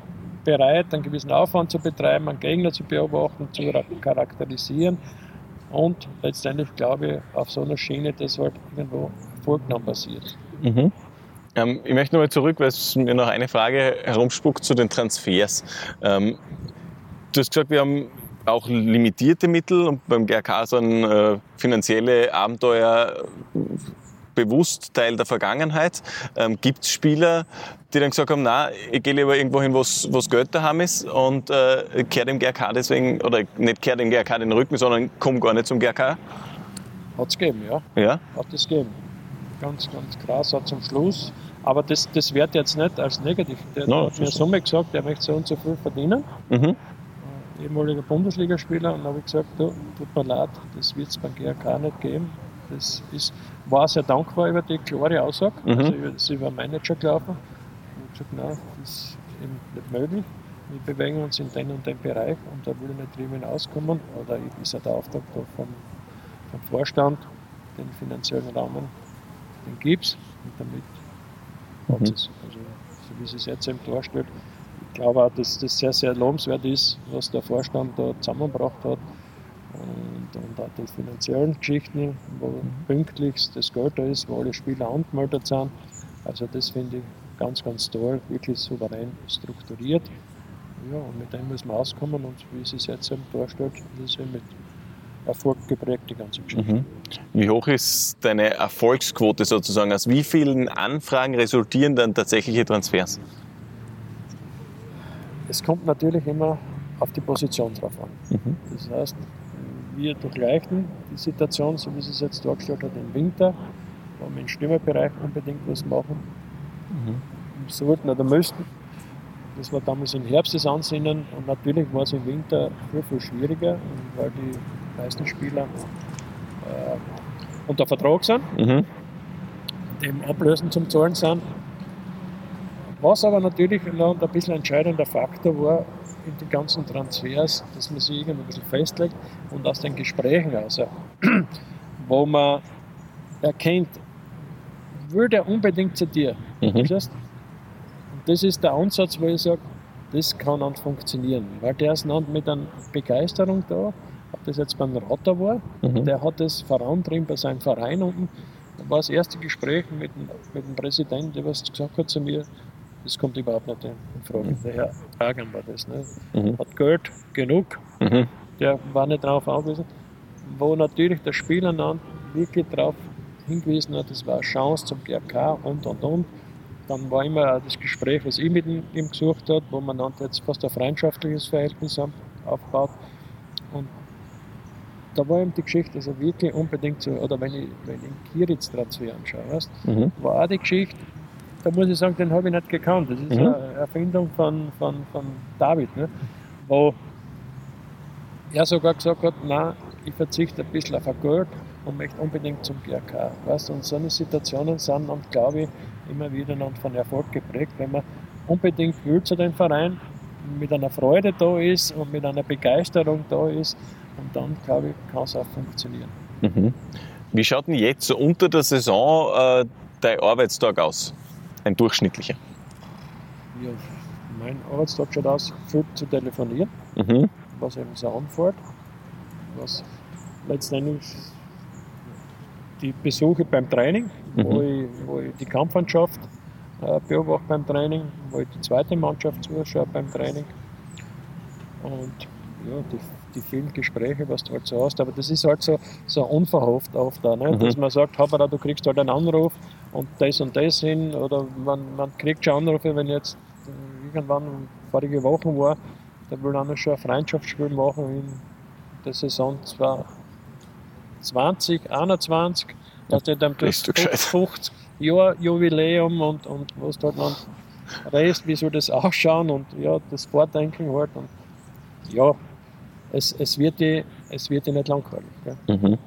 S2: bereit, einen gewissen Aufwand zu betreiben, einen Gegner zu beobachten, zu charakterisieren und letztendlich glaube ich auf so einer Schiene, dass halt irgendwo dann passiert.
S1: Mhm. Ähm, ich möchte nochmal zurück, weil es mir noch eine Frage herumspuckt zu den Transfers. Ähm, du hast gesagt, wir haben auch limitierte Mittel und beim GRK sind äh, finanzielle Abenteuer bewusst Teil der Vergangenheit. Ähm, Gibt es Spieler, die dann gesagt haben, na, ich gehe lieber irgendwo hin, wo es Geld daheim ist und äh, kehrt dem GRK deswegen, oder nicht kehrt dem GRK den Rücken, sondern komme gar nicht zum GRK?
S2: Hat es gegeben, ja.
S1: Ja?
S2: Hat es gegeben. Ganz, ganz krass, hat zum Schluss. Aber das, das wird jetzt nicht als negativ. Der no, hat mir Summe gesagt, er möchte so und so viel verdienen. Mhm. Ehemaliger Bundesligaspieler. Und dann habe ich gesagt, du, tut mir leid, das wird es beim GRK nicht geben. Das ist, war sehr dankbar über die klare Aussage. Mhm. Also ist über Manager gelaufen gesagt, nein, das ist eben nicht möglich. Wir bewegen uns in den und den Bereich und da will ich nicht drüber hinauskommen. Oder ist ja der Auftrag vom, vom Vorstand, den finanziellen Rahmen, den gibt es und damit mhm. hat es. Also, so wie es jetzt eben darstellt, ich glaube auch, dass das sehr, sehr lobenswert ist, was der Vorstand da zusammengebracht hat. Und, und auch die finanziellen Geschichten, wo mhm. pünktlich das Geld da ist, wo alle Spieler angemeldet sind. Also das finde ich ganz, ganz toll, wirklich souverän strukturiert. Ja, und mit dem muss man auskommen und wie es sich jetzt eben darstellt, ist es mit Erfolg geprägt, die ganze Geschichte. Mhm.
S1: Wie hoch ist deine Erfolgsquote sozusagen? Aus wie vielen Anfragen resultieren dann tatsächliche Transfers?
S2: Es kommt natürlich immer auf die Position drauf an. Mhm. Das heißt, wir durchleuchten die Situation, so wie sie es jetzt dargestellt hat, im Winter, wo wir im Stürmerbereich unbedingt was machen mhm. sollten oder müssten. Das war damals im Herbst das Ansinnen und natürlich war es im Winter viel, viel schwieriger, weil die meisten Spieler äh, unter Vertrag sind, mhm. dem Ablösen zum Zahlen sind. Was aber natürlich noch ein bisschen entscheidender Faktor war in den ganzen Transfers, dass man sich irgendwie ein bisschen festlegt und aus den Gesprächen also, wo man erkennt, würde er unbedingt zu dir. Mhm. Und das ist der Ansatz, wo ich sage, das kann dann funktionieren. Weil der ist dann mit einer Begeisterung da, ob das jetzt beim Rotter war, mhm. der hat das vorantrieben bei seinem Verein unten. Da war das erste Gespräch mit dem, mit dem Präsidenten, der was gesagt hat zu mir, das kommt überhaupt nicht in Frage. Mhm. Der Herr Hagen war das. Ne? Mhm. Hat Geld genug, mhm. der war nicht darauf angewiesen. Wo natürlich der Spieler dann wirklich darauf hingewiesen hat, das war eine Chance zum GRK und und und. Dann war immer das Gespräch, was ich mit ihm gesucht habe, wo man dann jetzt fast ein freundschaftliches Verhältnis aufbaut. Und da war eben die Geschichte, also wirklich unbedingt so, oder wenn ich, wenn ich Kiritz Transfer anschaue, weißt,
S1: Mhm.
S2: war auch die Geschichte, da muss ich sagen, den habe ich nicht gekannt. Das ist
S1: Mhm.
S2: eine Erfindung von, von, von David, ne? wo er sogar gesagt hat, nein, ich verzichte ein bisschen auf ein Geld und möchte unbedingt zum GRK. Weißt? Und so eine Situationen sind dann, glaube ich, immer wieder dann von Erfolg geprägt, wenn man unbedingt will zu dem Verein, mit einer Freude da ist und mit einer Begeisterung da ist. Und dann, glaube ich, kann es auch funktionieren.
S1: Mhm. Wie schaut denn jetzt unter der Saison äh, dein Arbeitstag aus? Ein durchschnittlicher.
S2: Ja, mein Arbeitstag schaut aus, viel zu telefonieren.
S1: Mhm.
S2: was eben so anfällt, was letztendlich die Besuche beim Training, wo,
S1: Mhm.
S2: ich, wo ich die Kampfmannschaft äh, beobachte beim Training, wo ich die zweite Mannschaft zuschaue beim Training und ja, die, die vielen Gespräche, was du halt so hast, aber das ist halt so, so unverhofft oft da, ne?
S1: Mhm.
S2: dass man sagt, Haberer, du kriegst halt einen Anruf und das und das hin oder man, man kriegt schon Anrufe, wenn jetzt irgendwann vorige Woche war, da will einer schon ein Freundschaftsspiel machen in der Saison 2020, 21, da steht dann das
S1: Bist du gescheit.
S2: 50 Jahr Jubiläum und, und was da dann Rest, wie soll das ausschauen und ja, das Vordenken halt und ja, es, es, wird, die, es wird die nicht langweilig. Gell?
S1: Mhm.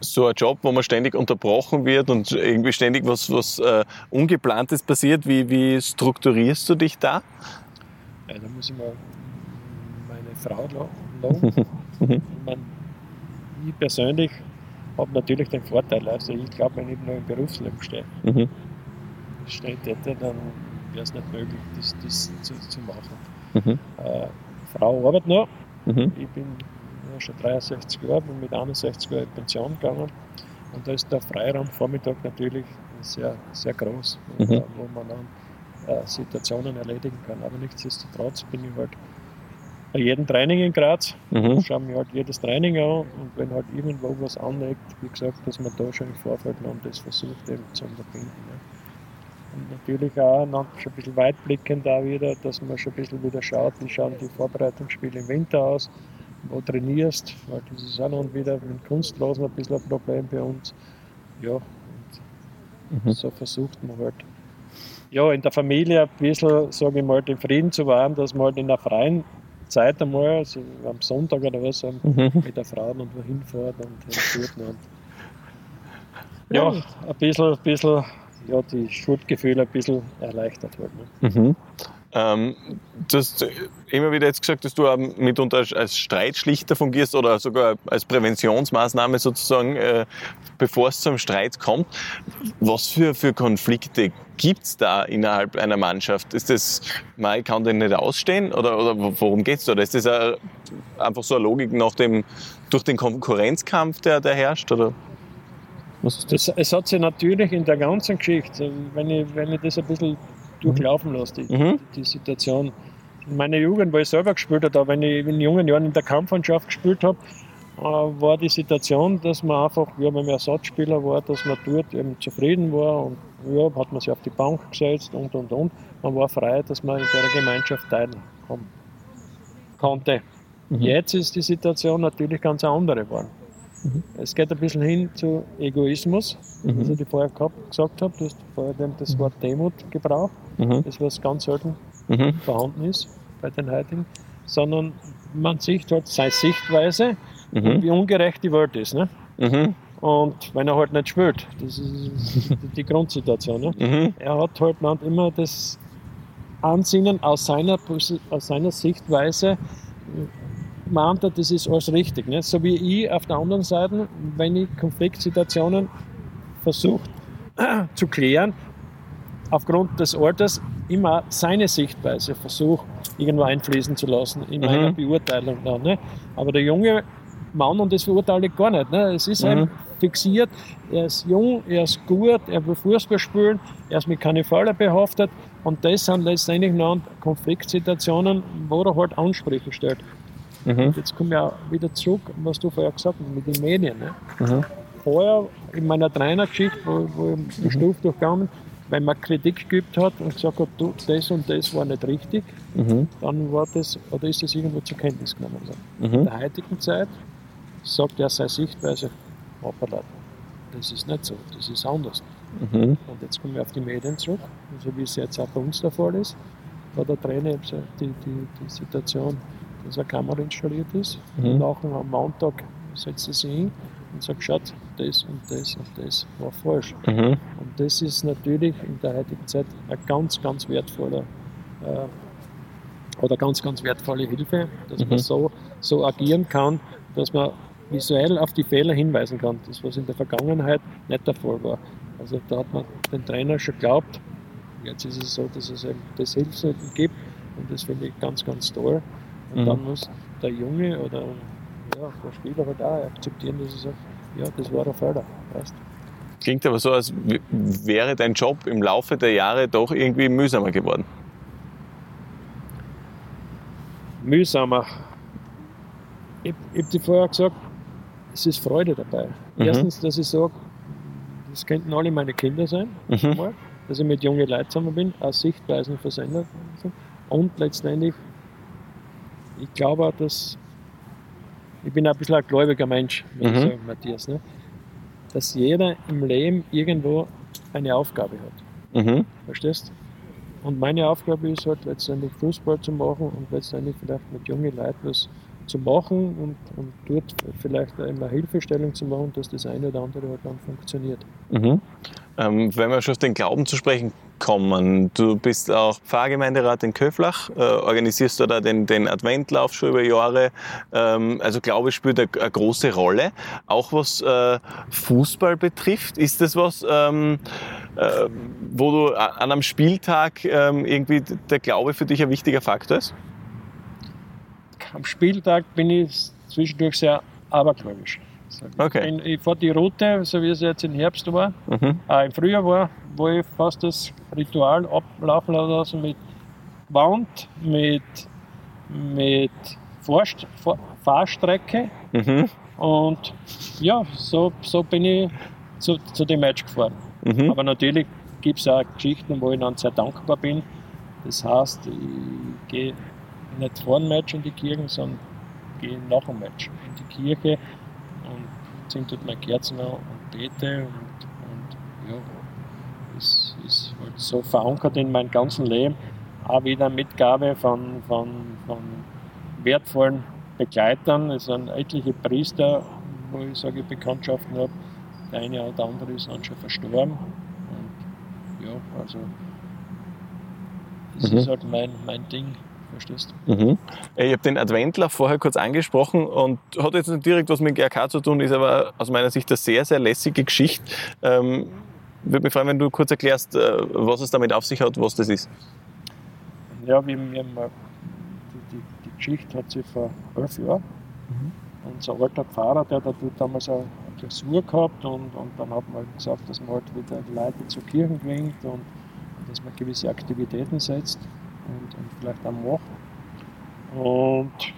S1: So ein Job, wo man ständig unterbrochen wird und irgendwie ständig was, was äh, Ungeplantes passiert, wie, wie strukturierst du dich da?
S2: Ja, da muss ich mal meine Frau lo- loben. ich, mein, ich persönlich habe natürlich den Vorteil, also ich glaube, wenn ich noch im Berufsleben stehe,
S1: Mhm.
S2: steht hätte, dann wäre es nicht möglich, das, das zu, zu machen.
S1: Mhm.
S2: Äh, Frau arbeitet noch,
S1: Mhm.
S2: ich bin ja, schon 63 Jahre, bin mit 61 Jahren in Pension gegangen und da ist der Freiraum Vormittag natürlich sehr, sehr groß, wo,
S1: Mhm.
S2: wo man dann äh, Situationen erledigen kann. Aber nichtsdestotrotz bin ich halt bei jedem Training in Graz,
S1: Mhm.
S2: schaue mir halt jedes Training an und wenn halt irgendwo was anlegt, wie gesagt, dass man da schon im Vorfeld noch das versucht eben zu unterbinden. Ne. Und natürlich auch noch schon ein bisschen weitblickend auch wieder, dass man schon ein bisschen wieder schaut, wie schauen die Vorbereitungsspiele im Winter aus, wo trainierst, weil das ist auch noch wieder mit Kunstlosen ein bisschen ein Problem bei uns. Ja, und
S1: Mhm.
S2: so versucht man halt ja, in der Familie ein bisschen, sage ich mal, den Frieden zu wahren, dass man halt in der freien Zeit einmal, also am Sonntag oder was,
S1: Mhm.
S2: mit der Frau und wohin fährt und hinfährt. Und ja, ein bisschen, ein bisschen ja, die Schuldgefühle ein bisschen erleichtert halt. Ne?
S1: Mhm. Ähm, du hast immer wieder jetzt gesagt, dass du mitunter als- Streitschlichter fungierst oder sogar als Präventionsmaßnahme sozusagen, äh, bevor es zum Streit kommt. Was für, für Konflikte gibt's da innerhalb einer Mannschaft? Ist das, man kann den nicht ausstehen oder, oder worum geht's da? Oder ist das ein, einfach so eine Logik nach dem, durch den Konkurrenzkampf, der, der herrscht? Oder das?
S2: Es, es hat sich natürlich in der ganzen Geschichte, wenn ich, wenn ich das ein bisschen durchlaufen lasse, die,
S1: Mhm.
S2: die Situation. In meiner Jugend, wo ich selber gespielt habe, wenn ich in jungen Jahren in der Kampfmannschaft gespielt habe, äh, war die Situation, dass man einfach, ja, wenn man Ersatzspieler war, dass man dort eben zufrieden war und ja, hat man sich auf die Bank gesetzt und und und. Man war frei, dass man in der Gemeinschaft teilhaben konnte.
S1: Mhm.
S2: Jetzt ist die Situation natürlich ganz eine andere geworden. Es geht ein bisschen hin zu Egoismus,
S1: Mhm.
S2: was ich vorher gehabt, gesagt habe. Du hast vorher das Wort Demut gebraucht,
S1: Mhm.
S2: das was ganz selten
S1: Mhm.
S2: vorhanden ist bei den heutigen, sondern man sieht halt seine Sichtweise
S1: Mhm.
S2: wie ungerecht die Welt ist. Ne?
S1: Mhm.
S2: Und wenn er halt nicht spielt, das ist die Grundsituation. Ne?
S1: Mhm.
S2: Er hat halt dann immer das Ansinnen aus seiner, aus seiner Sichtweise, meint er, das ist alles richtig. Ne? So wie ich auf der anderen Seite, wenn ich Konfliktsituationen versuche zu klären, aufgrund des Alters immer seine Sichtweise versuche, irgendwo einfließen zu lassen in
S1: Mhm.
S2: meiner Beurteilung. Dann, ne? Aber der junge Mann, und das verurteile ich gar nicht, ne? es ist
S1: Mhm.
S2: eben fixiert, er ist jung, er ist gut, er will Fußball spielen, er ist mit keine Falle behaftet und das sind letztendlich noch Konfliktsituationen, wo er halt Ansprüche stellt.
S1: Mhm.
S2: Jetzt komme ich auch wieder zurück, was du vorher gesagt hast, mit den Medien. Ne?
S1: Mhm.
S2: heuer in meiner Trainergeschichte, wo, wo ich die Stufe durchgegangen bin, wenn man Kritik geübt hat und gesagt hat, du, das und das war nicht richtig,
S1: Mhm.
S2: dann war das, oder ist das irgendwo zur Kenntnis genommen worden. In
S1: Mhm.
S2: der heutigen Zeit sagt er seine Sichtweise, hoppala, das ist nicht so, das ist anders.
S1: Mhm.
S2: Und jetzt kommen wir auf die Medien zurück, so wie es jetzt auch bei uns der Fall ist. Da hat der Trainer die, die, die Situation, dass eine Kamera installiert ist.
S1: Mhm.
S2: Und nachher am Montag setzt er sich hin und sagt, schaut, das und das und das war falsch.
S1: Mhm.
S2: Und das ist natürlich in der heutigen Zeit ein ganz, ganz wertvoller äh, oder ganz, ganz wertvolle Hilfe, dass
S1: Mhm.
S2: man so, so agieren kann, dass man visuell auf die Fehler hinweisen kann. Das, was in der Vergangenheit nicht der Fall war. Also da hat man den Trainer schon geglaubt. Jetzt ist es so, dass es eben das Hilfsmittel gibt und das finde ich ganz, ganz toll. Und
S1: Mhm.
S2: dann muss der Junge oder ja, der Spieler halt auch akzeptieren, dass er sagt, ja, das war ein Fehler. Weißt?
S1: Klingt aber so, als wäre dein Job im Laufe der Jahre doch irgendwie mühsamer geworden.
S2: mühsamer. Ich, ich habe dir vorher gesagt, es ist Freude dabei.
S1: Mhm.
S2: Erstens, dass ich sage, das könnten alle meine Kinder sein,
S1: Mhm.
S2: mal, dass ich mit jungen Leuten zusammen bin, auch Sichtweisen verändert. Und letztendlich, ich glaube auch, dass ich bin ein bisschen ein gläubiger Mensch, ich
S1: Mhm.
S2: sagen, Matthias, ne? dass jeder im Leben irgendwo eine Aufgabe hat.
S1: Mhm.
S2: Verstehst? Und meine Aufgabe ist halt letztendlich Fußball zu machen und letztendlich vielleicht mit jungen Leuten was zu machen und, und dort vielleicht immer Hilfestellung zu machen, dass das eine oder andere halt dann funktioniert.
S1: Mhm. Ähm, wenn wir schon auf den Glauben zu sprechen kommen, du bist auch Pfarrgemeinderat in Köflach, äh, organisierst du da den, den Adventlauf schon über Jahre. Ähm, also Glaube spielt eine, eine große Rolle. Auch was äh, Fußball betrifft, ist das was, ähm, äh, wo du an einem Spieltag ähm, irgendwie der Glaube für dich ein wichtiger Faktor ist?
S2: Am Spieltag bin ich zwischendurch sehr abergläubisch.
S1: Okay.
S2: Ich, bin- ich fahre die Route, so wie es jetzt im Herbst war,
S1: Mhm.
S2: auch im Frühjahr war, wo ich fast das Ritual ablaufen lasse mit Wand, mit, mit Fahrst Fahr Fahrstrecke
S1: Mhm.
S2: und ja, so, so bin ich zu, zu dem Match gefahren.
S1: Mhm.
S2: Aber natürlich gibt es auch Geschichten, wo ich dann sehr dankbar bin. Das heißt, ich gehe nicht vor dem Match in die Kirche, sondern gehe nach dem Match in die Kirche und zünde dort meine Kerzen an und bete. Und, und ja, das ist halt so verankert in meinem ganzen Leben. Auch wieder Mitgabe von, von, von wertvollen Begleitern. Es sind etliche Priester, wo ich sage, ich Bekanntschaften habe. Der eine oder andere ist dann schon verstorben. Und ja, also das
S1: Mhm.
S2: ist halt mein, mein Ding, verstehst du?
S1: Mhm. Ich habe den Adventlauf vorher kurz angesprochen und hat jetzt nicht direkt was mit GRK zu tun, ist aber aus meiner Sicht eine sehr, sehr lässige Geschichte. Ähm, würde mich freuen, wenn du kurz erklärst, äh, was es damit auf sich hat, was das ist.
S2: Ja, wir, wir haben mal, die, die, die Geschichte hat sich vor elf Jahren. Unser alter Pfarrer, der hat damals eine Klausur gehabt und, und dann hat man halt gesagt, dass man halt wieder die Leute zur Kirche bringt und dass man gewisse Aktivitäten setzt und, und vielleicht auch macht. Und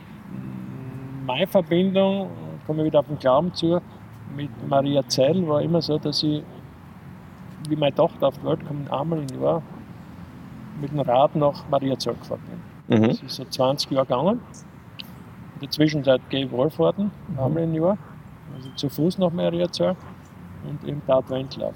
S2: meine Verbindung, komme ich wieder auf den Glauben zu, mit Maria Zell war immer so, dass ich, wie meine Tochter auf die Welt kommt, einmal im Jahr mit dem Rad nach Maria Zell gefahren bin.
S1: Mhm.
S2: Das ist so 20 Jahre gegangen. In der Zwischenzeit gehe ich Wallfahrten, einmal im Jahr. Also zu Fuß nach Maria Zell und eben der Adventlauf.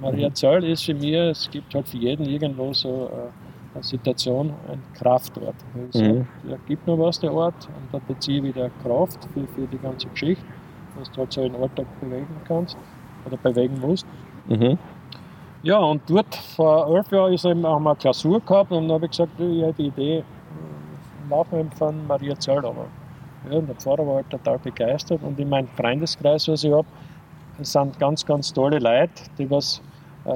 S2: Maria Zell ist für mich, es gibt halt für jeden irgendwo so äh, Situation, ein Kraftort. Sage,
S1: Mhm.
S2: Da gibt noch was, der Ort, und da beziehe ich wieder Kraft für, für die ganze Geschichte, dass du halt so den Alltag bewegen kannst oder bewegen musst.
S1: Mhm.
S2: Ja, und dort vor elf Jahren ist eben auch mal eine Klausur gehabt und dann habe ich gesagt, ich habe die Idee, äh, laufen wir von Maria Zell aber. Ja, und der Pfarrer war halt total begeistert und in meinem Freundeskreis, was ich habe, sind ganz, ganz tolle Leute, die was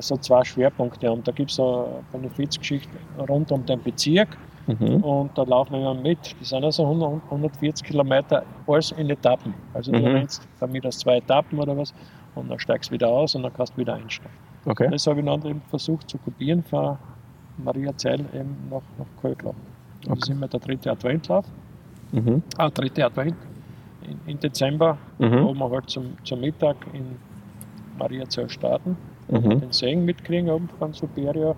S2: so zwei Schwerpunkte haben. Da gibt es eine Benefizgeschichte rund um den Bezirk
S1: Mhm.
S2: und da laufen wir mit. Das sind also 100, 140 Kilometer, alles in Etappen. Also du
S1: Mhm.
S2: rennst damit aus zwei Etappen oder was und dann steigst du wieder aus und dann kannst du wieder einsteigen.
S1: Okay.
S2: Das habe ich dann eben versucht zu kopieren von Maria Zell eben nach, nach Köln. Das ist immer der dritte Adventlauf,
S1: Mhm.
S2: ah, dritte Advent in Dezember,
S1: Mhm.
S2: wo wir halt zum, zum Mittag in, Maria Staaten,
S1: Mhm.
S2: den Segen mitkriegen oben von Superia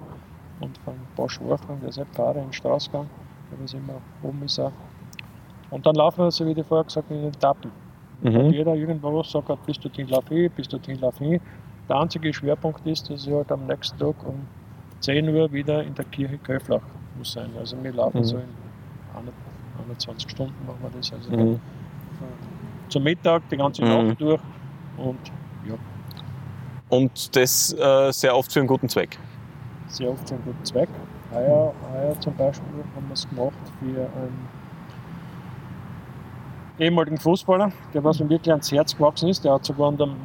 S2: und von Bosch Wolfgang, der ist ein Fahrer in Straßgang, der was immer oben ist auch. Und dann laufen wir, so wie ich vorher gesagt habe, in den Etappen. Und
S1: Mhm.
S2: jeder irgendwo sagt, halt, bis dorthin laufe ich, bis dorthin laufe ich. Der einzige Schwerpunkt ist, dass ich halt am nächsten Tag um 10 Uhr wieder in der Kirche Köflach muss sein. Also wir laufen
S1: Mhm.
S2: so in 21 Stunden machen wir das. Also
S1: Mhm.
S2: zum Mittag die ganze
S1: Mhm.
S2: Nacht durch und ja,
S1: Und das äh, sehr oft für einen guten Zweck.
S2: sehr oft für einen guten Zweck. Heuer, heuer zum Beispiel haben wir es gemacht für einen ehemaligen Fußballer, der was mir wirklich ans Herz gewachsen ist. Der hat sogar unter, unter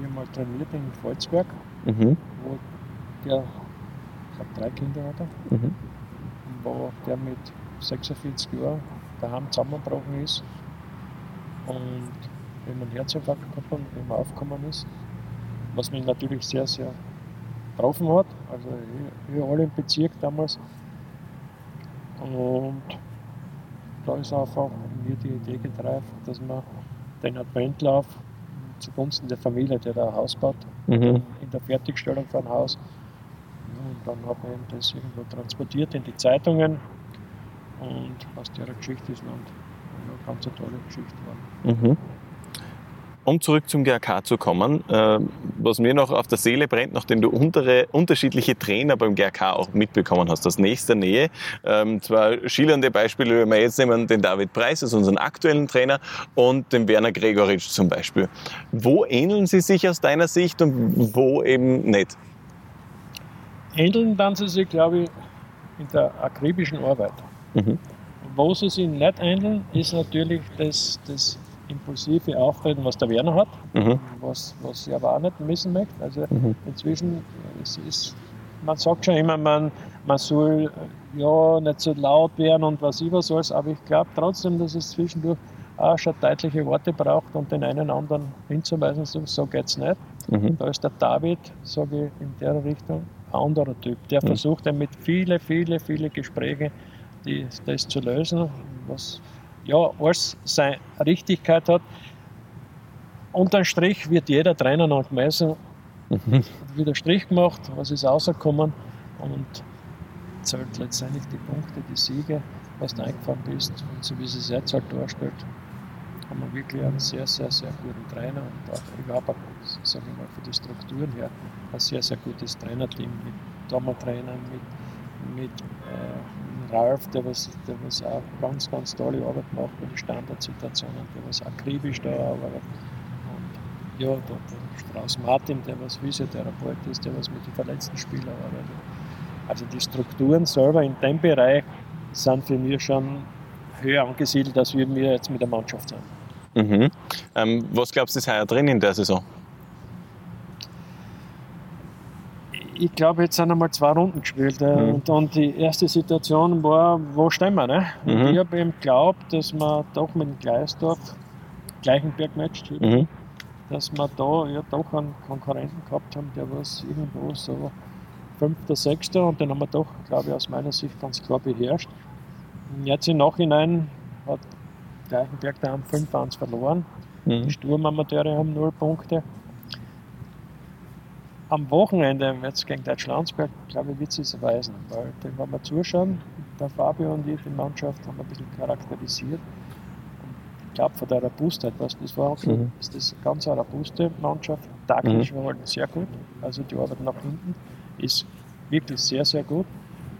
S2: mir mal trainiert in Volzberg,
S1: Mhm.
S2: wo der, ich glaube drei Kinder hat er,
S1: Mhm.
S2: wo der mit 46 Jahren daheim zusammengebrochen ist und wenn man einen Herzinfarkt gehabt hat und eben aufgekommen ist, was mich natürlich sehr, sehr getroffen hat. Also wir alle im Bezirk damals. Und da ist einfach mir die Idee getreift, dass man den Adventlauf zugunsten der Familie, der da ein Haus baut,
S1: Mhm.
S2: in der Fertigstellung von einem Haus. Und dann hat man eben das irgendwo transportiert in die Zeitungen. Und aus der Geschichte ist dann eine ganz tolle Geschichte geworden.
S1: Mhm. Um zurück zum GRK zu kommen, äh, was mir noch auf der Seele brennt, nachdem du untere, unterschiedliche Trainer beim GRK auch mitbekommen hast, aus nächster Nähe. Ähm, zwar schillernde Beispiele, wenn wir jetzt nehmen, den David Preis, also unseren aktuellen Trainer, und den Werner Gregoritsch zum Beispiel. Wo ähneln sie sich aus deiner Sicht und wo eben nicht?
S2: Ähneln dann sie sich, glaube ich, in der akribischen Arbeit.
S1: Mhm.
S2: Wo sie sich nicht ähneln, ist natürlich das, das impulsive Auftreten, was der Werner hat,
S1: Mhm.
S2: was, was ich aber auch nicht missen möchte. Also
S1: Mhm.
S2: inzwischen, es ist, man sagt schon immer, man, man soll ja nicht so laut werden und was was alles, aber ich glaube trotzdem, dass es zwischendurch auch schon deutliche Worte braucht und den einen anderen hinzuweisen, so, so geht es nicht.
S1: Mhm.
S2: Da ist der David, sage ich, in der Richtung ein anderer Typ. Der
S1: Mhm.
S2: versucht dann mit viele, viele, viele Gespräche die, das zu lösen, was ja alles seine Richtigkeit hat. Unterm Strich wird jeder Trainer noch gemessen,
S1: Mhm.
S2: wieder Strich gemacht, was ist rausgekommen und zählt letztendlich die Punkte, die Siege, was du eingefahren bist. Und so wie es sich jetzt halt darstellt, haben wir wirklich einen sehr, sehr, sehr guten Trainer und auch überhaupt, sage ich mal, für die Strukturen her, ein sehr, sehr gutes Trainerteam mit Dommertrainern, mit, mit äh, Ralf, der was, der was auch ganz, ganz tolle Arbeit macht bei den Standardsituationen, der was akribisch da arbeitet. Und ja, der, der Strauß Martin, der was Physiotherapeut ist, der was mit den verletzten Spielern arbeitet. Also die Strukturen selber in dem Bereich sind für mich schon höher angesiedelt, als wir jetzt mit der Mannschaft sind.
S1: Mhm. Ähm, was glaubst du, ist heuer drin in der Saison?
S2: Ich glaube, jetzt sind einmal zwei Runden gespielt. Äh,
S1: Mhm.
S2: Und dann die erste Situation war, wo stehen wir? Ne? Und
S1: Mhm.
S2: ich habe eben geglaubt, dass wir doch mit dem Gleisdorf, Gleichenberg-Match,
S1: Mhm.
S2: dass wir da ja doch einen Konkurrenten gehabt haben, der was irgendwo so fünfter, sechster und den haben wir doch, glaube ich, aus meiner Sicht ganz klar beherrscht. Und jetzt im Nachhinein hat Gleichenberg daheim 5-1 verloren. Die
S1: Mhm.
S2: Sturmamateure haben 0 Punkte. Am Wochenende, jetzt gegen Deutschlandsberg, glaube ich, wird es sich erweisen, weil wenn wir mal zuschauen, der Fabio und ich, die Mannschaft, haben ein bisschen charakterisiert. Und ich glaube, von der Robustheit, was das war,
S1: Mhm.
S2: ist das eine ganz eine robuste Mannschaft. Taktisch war halt sehr gut, also die Arbeit nach hinten ist wirklich sehr, sehr gut.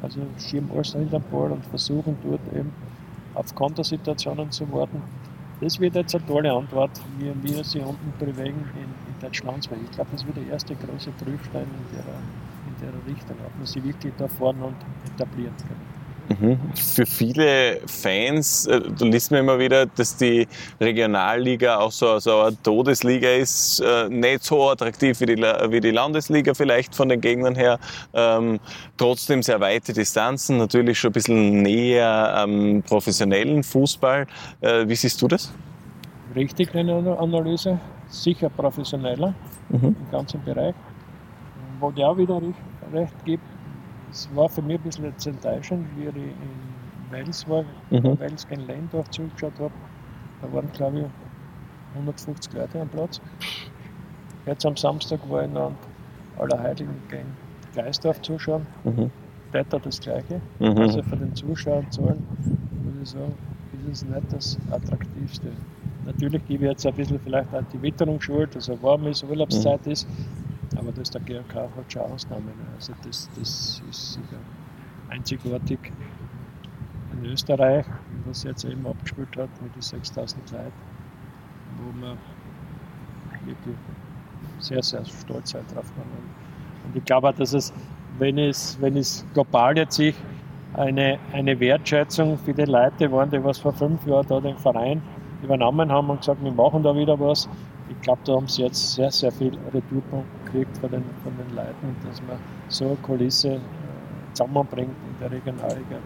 S2: Also schieben alles hinter den Ball und versuchen dort eben auf Kontersituationen zu warten. Das wird jetzt eine tolle Antwort, wie wir sie unten bewegen in, in Deutschlandsberg. Ich glaube, das wird der erste große Prüfstein in der, in der Richtung, ob man sie wirklich da vorne und etablieren kann.
S1: Mhm. Für viele Fans, äh, du liest mir immer wieder, dass die Regionalliga auch so, so eine Todesliga ist, äh, nicht so attraktiv wie die, wie die Landesliga vielleicht von den Gegnern her. Ähm, trotzdem sehr weite Distanzen, natürlich schon ein bisschen näher am professionellen Fußball. Äh, wie siehst du das?
S2: Richtig, eine Analyse, sicher professioneller
S1: Mhm.
S2: im ganzen Bereich. Wo der auch wieder recht, recht gibt, es war für mich ein bisschen jetzt enttäuschend, wie ich in Wales war,
S1: Mhm.
S2: Wales gegen Lendorf zugeschaut habe. Da waren, glaube ich, 150 Leute am Platz. Jetzt am Samstag war ich noch Allerheiligen gegen Gleisdorf zuschauen.
S1: Mhm.
S2: Täter das Gleiche.
S1: Mhm.
S2: Also von den Zuschauerzahlen würde ich sagen, ist es nicht das Attraktivste. Natürlich gebe ich jetzt ein bisschen vielleicht auch die Witterung schuld, dass es warm ist, Urlaubszeit
S1: Mhm.
S2: ist. Aber das der GRK hat schon Ausnahmen. Also das, das ist sicher einzigartig in Österreich, was jetzt eben abgespielt hat mit den 6000 Leuten, wo man wirklich sehr, sehr stolz sein drauf kann. Und ich glaube auch, dass es, wenn es, wenn es global jetzt sich eine, eine Wertschätzung für die Leute waren, die was vor fünf Jahren da den Verein übernommen haben und gesagt, wir machen da wieder was. Ich glaube, da haben sie jetzt sehr, sehr viel Retourpunkt gekriegt von den, von den Leuten, dass man so eine Kulisse äh, zusammenbringt in der Regionalliga.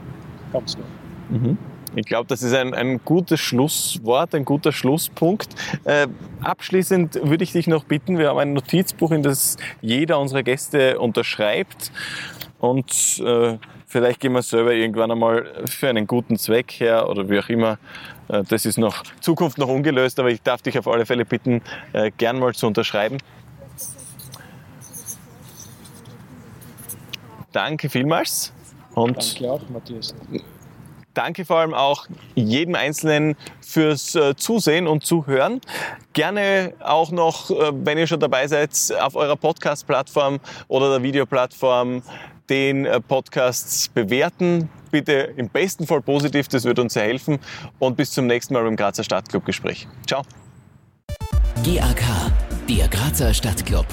S2: Ganz toll.
S1: Mhm. Ich glaube, das ist ein, ein gutes Schlusswort, ein guter Schlusspunkt. Äh, abschließend würde ich dich noch bitten, wir haben ein Notizbuch, in das jeder unserer Gäste unterschreibt. Und äh, vielleicht gehen wir selber irgendwann einmal für einen guten Zweck her oder wie auch immer. Äh, das ist noch Zukunft noch ungelöst, aber ich darf dich auf alle Fälle bitten, äh, gern mal zu unterschreiben. Danke vielmals. Und
S2: Danke auch, Matthias.
S1: Danke vor allem auch jedem Einzelnen fürs äh, Zusehen und Zuhören. Gerne auch noch, äh, wenn ihr schon dabei seid, auf eurer Podcast-Plattform oder der Videoplattform den äh, Podcast bewerten. Bitte im besten Fall positiv, das wird uns sehr helfen. Und bis zum nächsten Mal beim Grazer Stadtclub-Gespräch. Ciao.
S3: GAK, der Grazer Stadtclub.